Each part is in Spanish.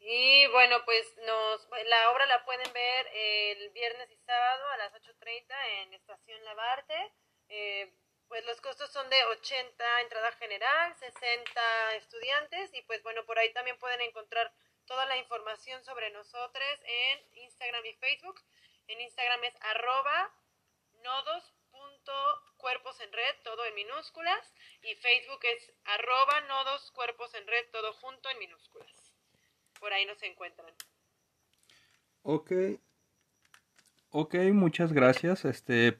Y bueno, pues nos, la obra la pueden ver el viernes y sábado a las 8.30 en Estación Labarte. Eh, pues los costos son de 80 entrada general, 60 estudiantes y pues bueno, por ahí también pueden encontrar toda la información sobre nosotros en Instagram y Facebook. En Instagram es arroba nodos.cuerpos en red, todo en minúsculas. Y Facebook es arroba nodos cuerpos en red, todo junto en minúsculas. Por ahí nos encuentran. Ok. Ok, muchas gracias este,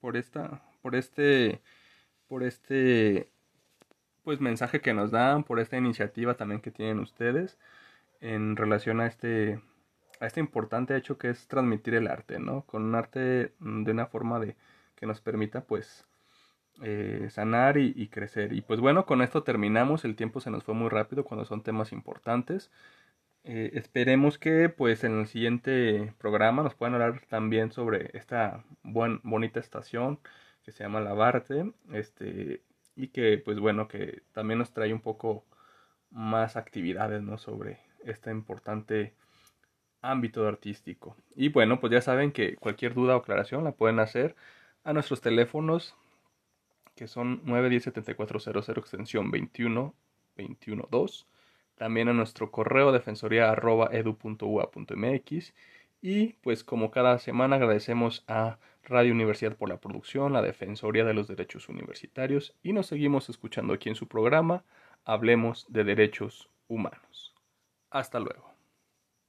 por, esta, por este, por este pues mensaje que nos dan, por esta iniciativa también que tienen ustedes en relación a este a este importante hecho que es transmitir el arte, ¿no? Con un arte de una forma de que nos permita pues eh, sanar y, crecer. Y pues bueno, con esto terminamos. El tiempo se nos fue muy rápido cuando son temas importantes. Eh, esperemos que pues en el siguiente programa nos puedan hablar también sobre esta buen, bonita estación que se llama Lavarte. Este, y que pues bueno, que también nos trae un poco más actividades, ¿no? Sobre este importante ámbito artístico. Y bueno, pues ya saben que cualquier duda o aclaración la pueden hacer a nuestros teléfonos que son 910-7400 extensión 21 También a nuestro correo defensoría arroba edu.ua.mx. Y pues como cada semana agradecemos a Radio Universidad por la producción, la Defensoría de los Derechos Universitarios y nos seguimos escuchando aquí en su programa Hablemos de Derechos Humanos. Hasta luego.